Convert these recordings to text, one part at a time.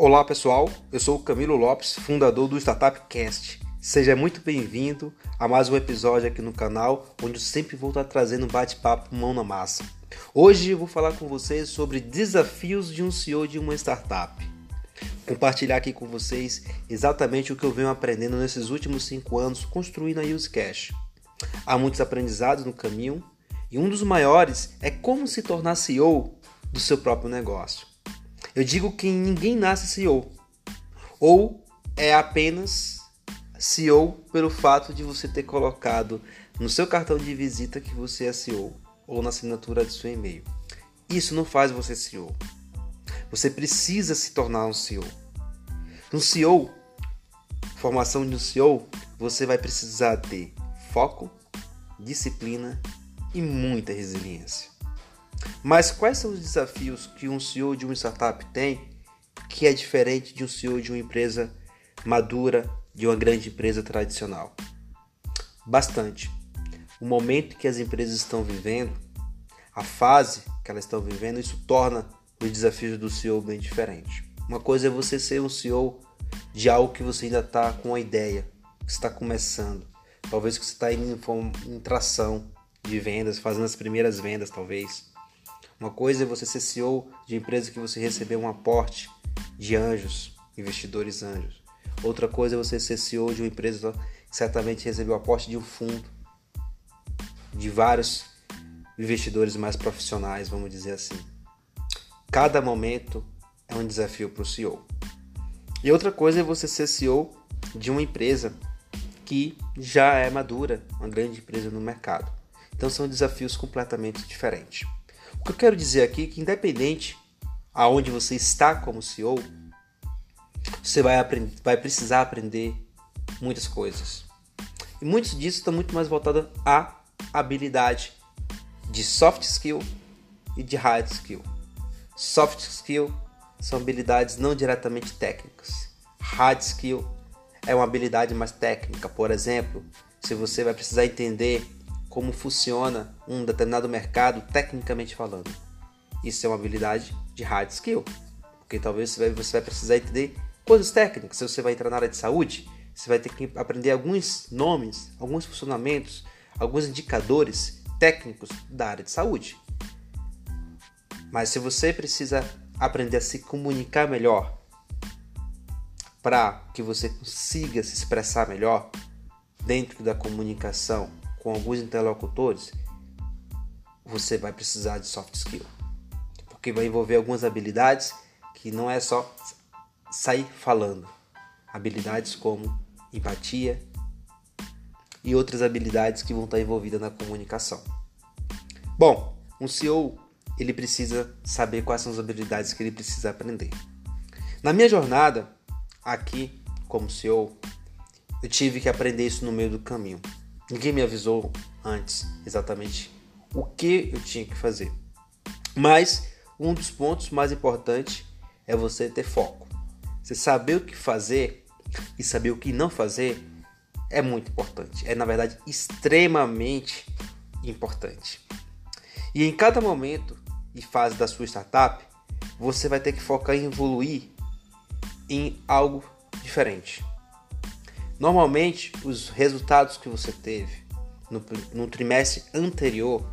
Olá pessoal, eu sou o Camilo Lopes, fundador do Startup Cast. Seja muito bem-vindo a mais um episódio aqui no canal, onde eu sempre vou estar trazendo bate-papo mão na massa. Hoje eu vou falar com vocês sobre desafios de um CEO de uma startup. Compartilhar aqui com vocês exatamente o que eu venho aprendendo nesses últimos cinco anos construindo a UseCash. Há muitos aprendizados no caminho e um dos maiores é como se tornar CEO do seu próprio negócio. Eu digo que ninguém nasce CEO ou é apenas CEO pelo fato de você ter colocado no seu cartão de visita que você é CEO ou na assinatura do seu e-mail. Isso não faz você CEO. Você precisa se tornar um CEO. Um CEO, formação de um CEO, você vai precisar ter foco, disciplina e muita resiliência. Mas quais são os desafios que um CEO de uma startup tem que é diferente de um CEO de uma empresa madura, de uma grande empresa tradicional? Bastante. O momento que as empresas estão vivendo, a fase que elas estão vivendo, isso torna os desafios do CEO bem diferente. Uma coisa é você ser um CEO de algo que você ainda está com a ideia, que está começando. Talvez que você está indo em tração de vendas, fazendo as primeiras vendas, talvez. Uma coisa é você ser CEO de empresa que você recebeu um aporte de anjos, investidores anjos. Outra coisa é você ser CEO de uma empresa que certamente recebeu aporte de um fundo, de vários investidores mais profissionais, vamos dizer assim. Cada momento é um desafio para o CEO. E outra coisa é você ser CEO de uma empresa que já é madura, uma grande empresa no mercado. Então são desafios completamente diferentes. O que eu quero dizer aqui é que independente aonde você está como CEO, você vai, aprender, vai precisar aprender muitas coisas. E muitos disso estão muito mais voltados à habilidade de soft skill e de hard skill. Soft skill são habilidades não diretamente técnicas. Hard skill é uma habilidade mais técnica. Por exemplo, se você vai precisar entender como funciona um determinado mercado tecnicamente falando. Isso é uma habilidade de hard skill, porque talvez você vai, você vai precisar entender coisas técnicas. Se você vai entrar na área de saúde, você vai ter que aprender alguns nomes, alguns funcionamentos, alguns indicadores técnicos da área de saúde. Mas se você precisa aprender a se comunicar melhor, para que você consiga se expressar melhor dentro da comunicação com alguns interlocutores, você vai precisar de soft skill. Porque vai envolver algumas habilidades que não é só sair falando. Habilidades como empatia e outras habilidades que vão estar envolvidas na comunicação. Bom, um CEO ele precisa saber quais são as habilidades que ele precisa aprender. Na minha jornada aqui como CEO, eu tive que aprender isso no meio do caminho. Ninguém me avisou antes exatamente o que eu tinha que fazer. Mas um dos pontos mais importantes é você ter foco. Você saber o que fazer e saber o que não fazer é muito importante. É na verdade extremamente importante. E em cada momento e fase da sua startup, você vai ter que focar em evoluir em algo diferente. Normalmente, os resultados que você teve no, no trimestre anterior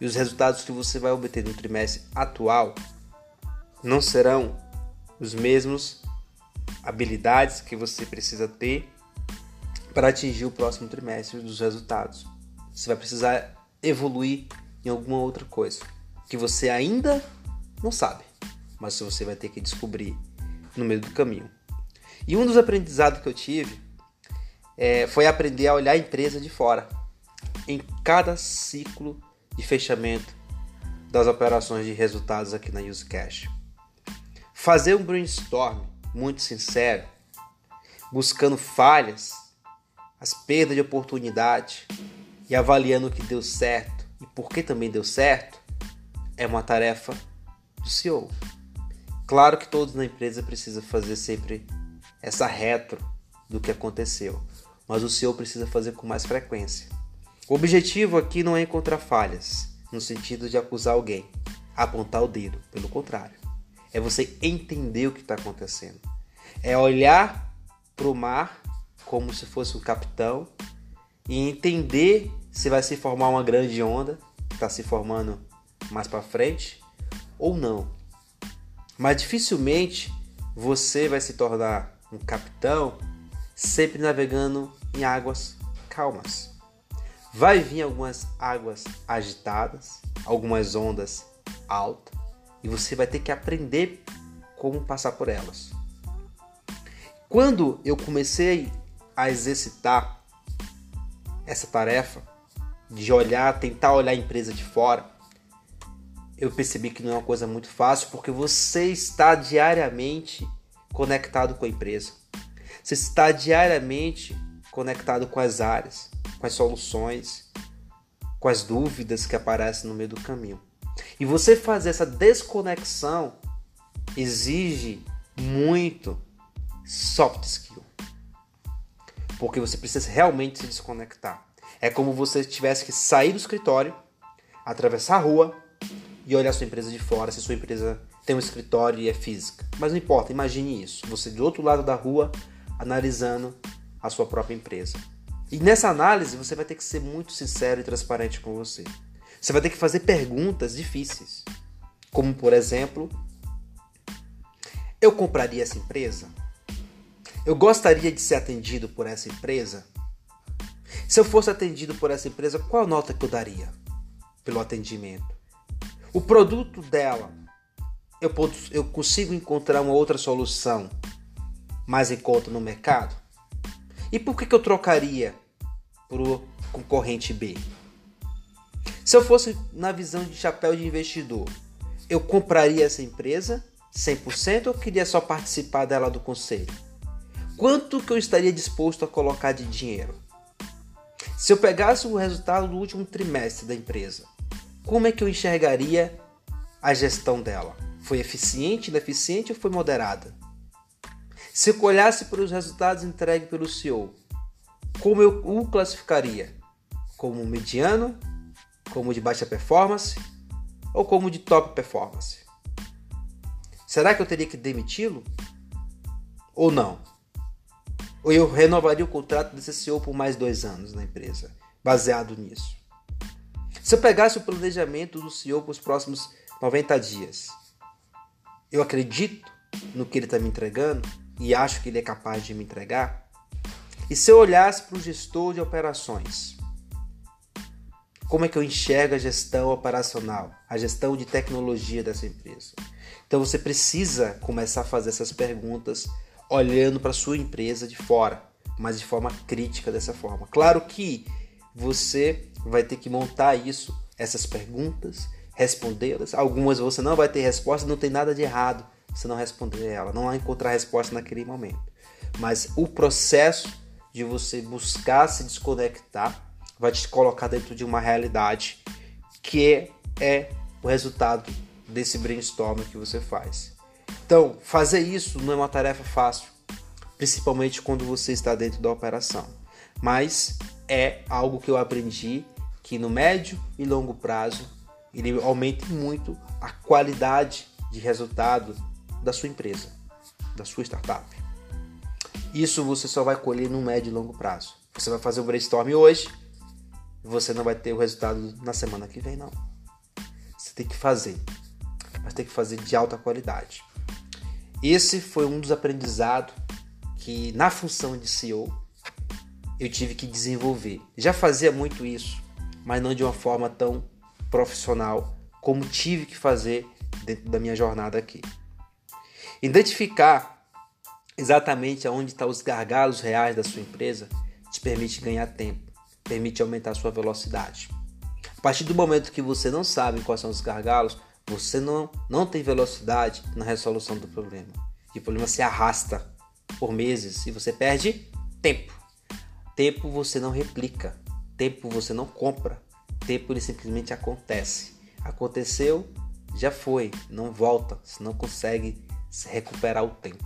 e os resultados que você vai obter no trimestre atual não serão os mesmos habilidades que você precisa ter para atingir o próximo trimestre dos resultados. Você vai precisar evoluir em alguma outra coisa que você ainda não sabe, mas você vai ter que descobrir no meio do caminho. E um dos aprendizados que eu tive é, foi aprender a olhar a empresa de fora em cada ciclo de fechamento das operações de resultados aqui na UseCash. Fazer um brainstorm muito sincero, buscando falhas, as perdas de oportunidade e avaliando o que deu certo e por que também deu certo, é uma tarefa do CEO. Claro que todos na empresa precisam fazer sempre essa retro do que aconteceu, mas o CEO precisa fazer com mais frequência. O objetivo aqui não é encontrar falhas, no sentido de acusar alguém, apontar o dedo, pelo contrário. é você entender o que está acontecendo. É olhar para o mar como se fosse o capitão e entender se vai se formar uma grande onda que está se formando mais para frente ou não. Mas dificilmente você vai se tornar um capitão sempre navegando em águas calmas. Vai vir algumas águas agitadas, algumas ondas altas, e você vai ter que aprender como passar por elas. Quando eu comecei a exercitar essa tarefa de olhar, tentar olhar a empresa de fora, eu percebi que não é uma coisa muito fácil porque você está diariamente conectado com a empresa. Você está diariamente conectado com as áreas, com as soluções, com as dúvidas que aparecem no meio do caminho. E você fazer essa desconexão exige muito soft skill. Porque você precisa realmente se desconectar. É como você tivesse que sair do escritório, atravessar a rua e olhar sua empresa de fora, se sua empresa tem um escritório e é física. Mas não importa, imagine isso. Você do outro lado da rua analisando a sua própria empresa. E nessa análise você vai ter que ser muito sincero e transparente com você. Você vai ter que fazer perguntas difíceis. Como, por exemplo, eu compraria essa empresa? Eu gostaria de ser atendido por essa empresa? Se eu fosse atendido por essa empresa, qual nota que eu daria pelo atendimento? O produto dela, eu, consigo encontrar uma outra solução mais em conta no mercado? E por que, que eu trocaria para o concorrente B? Se eu fosse na visão de chapéu de investidor, eu compraria essa empresa 100% ou queria só participar dela do conselho? Quanto que eu estaria disposto a colocar de dinheiro? Se eu pegasse o resultado do último trimestre da empresa, como é que eu enxergaria a gestão dela? Foi eficiente, ineficiente ou foi moderada? Se eu olhasse para os resultados entregues pelo CEO, como eu o classificaria? Como mediano, como de baixa performance ou como de top performance? Será que eu teria que demiti-lo? Ou não? Ou eu renovaria o contrato desse CEO por mais dois anos na empresa, baseado nisso? Se eu pegasse o planejamento do CEO para os próximos 90 dias, eu acredito no que ele está me entregando e acho que ele é capaz de me entregar? E se eu olhasse para o gestor de operações, como é que eu enxergo a gestão operacional, a gestão de tecnologia dessa empresa? Então você precisa começar a fazer essas perguntas olhando para a sua empresa de fora, mas de forma crítica dessa forma. Claro que você vai ter que montar isso, essas perguntas, respondê-las. Algumas você não vai ter resposta, não tem nada de errado se não responder ela, não encontrar resposta naquele momento. Mas o processo de você buscar se desconectar vai te colocar dentro de uma realidade que é o resultado desse brainstorm que você faz. Então, fazer isso não é uma tarefa fácil, principalmente quando você está dentro da operação. Mas é algo que eu aprendi que no médio e longo prazo ele aumenta muito a qualidade de resultado da sua empresa, da sua startup. Isso você só vai colher no médio e longo prazo. Você vai fazer um brainstorm hoje, você não vai ter o resultado na semana que vem, não. Você tem que fazer, mas tem que fazer de alta qualidade. Esse foi um dos aprendizados que, na função de CEO, eu tive que desenvolver. Já fazia muito isso, mas não de uma forma tão profissional como tive que fazer dentro da minha jornada aqui. Identificar exatamente aonde estão os gargalos reais da sua empresa te permite ganhar tempo permite aumentar a sua velocidade. A partir do momento que você não sabe quais são os gargalos, você não, não tem velocidade na resolução do problema. E o problema se arrasta por meses e você perde tempo. Tempo você não replica, tempo você não compra, tempo ele simplesmente acontece. Aconteceu, já foi, não volta, você não consegue recuperar o tempo.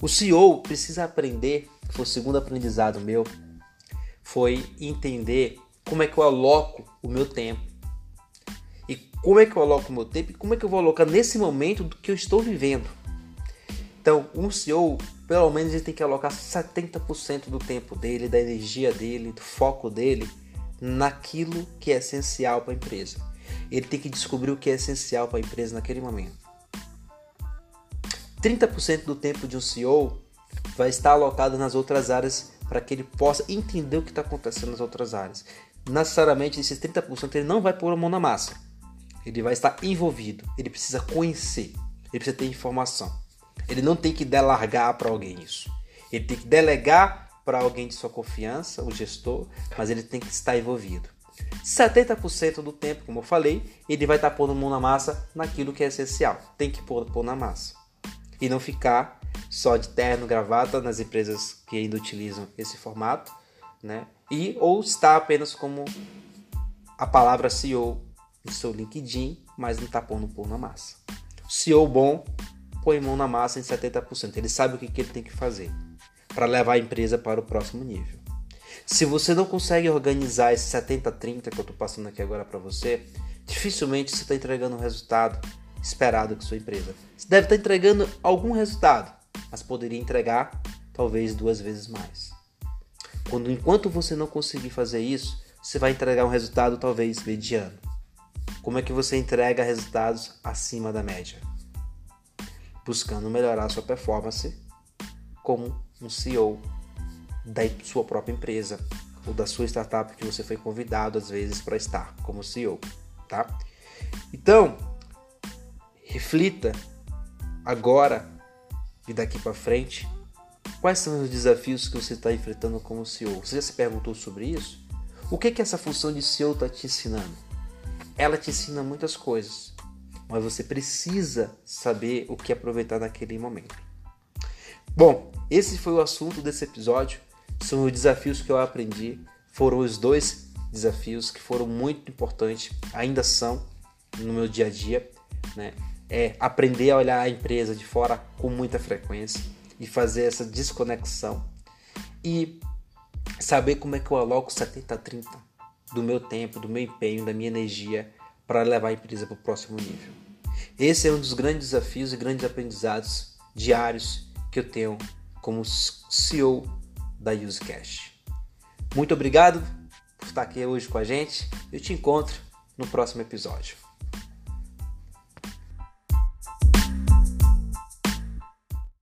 O CEO precisa aprender, foi o segundo aprendizado meu, foi entender como é que eu aloco o meu tempo. E como é que eu aloco o meu tempo e como é que eu vou alocar nesse momento do que eu estou vivendo. Então, um CEO, pelo menos, ele tem que alocar 70% do tempo dele, da energia dele, do foco dele naquilo que é essencial para a empresa. Ele tem que descobrir o que é essencial para a empresa naquele momento. 30% do tempo de um CEO vai estar alocado nas outras áreas para que ele possa entender o que está acontecendo nas outras áreas. Necessariamente, esses 30% ele não vai pôr a mão na massa. Ele vai estar envolvido. Ele precisa conhecer. Ele precisa ter informação. Ele não tem que delargar para alguém isso. Ele tem que delegar para alguém de sua confiança, o gestor, mas ele tem que estar envolvido. 70% do tempo, como eu falei, ele vai estar pondo mão na massa naquilo que é essencial. Tem que pôr, pôr na massa. E não ficar só de terno, gravata nas empresas que ainda utilizam esse formato, né? E ou está apenas como a palavra CEO no seu LinkedIn, mas não está pondo pôr na massa. CEO bom põe mão na massa em 70%. Ele sabe o que, que ele tem que fazer para levar a empresa para o próximo nível. Se você não consegue organizar esse 70-30 que eu estou passando aqui agora para você, dificilmente você está entregando o resultado esperado com sua empresa. Você deve estar entregando algum resultado, mas poderia entregar talvez duas vezes mais. Quando enquanto você não conseguir fazer isso, você vai entregar um resultado talvez mediano. Como é que você entrega resultados acima da média? Buscando melhorar sua performance como um CEO da sua própria empresa ou da sua startup que você foi convidado às vezes para estar como CEO, tá? Então, reflita agora e daqui para frente quais são os desafios que você está enfrentando como CEO. Você já se perguntou sobre isso? O que que essa função de CEO está te ensinando? Ela te ensina muitas coisas, mas você precisa saber o que aproveitar naquele momento. Bom, esse foi o assunto desse episódio. São os desafios que eu aprendi. Foram os dois desafios que foram muito importantes, ainda são no meu dia a dia, né? É aprender a olhar a empresa de fora com muita frequência e fazer essa desconexão e saber como é que eu aloco 70-30 do meu tempo, do meu empenho, da minha energia para levar a empresa para o próximo nível. Esse é um dos grandes desafios e grandes aprendizados diários que eu tenho como CEO da UseCash. Muito obrigado por estar aqui hoje com a gente. Eu te encontro no próximo episódio.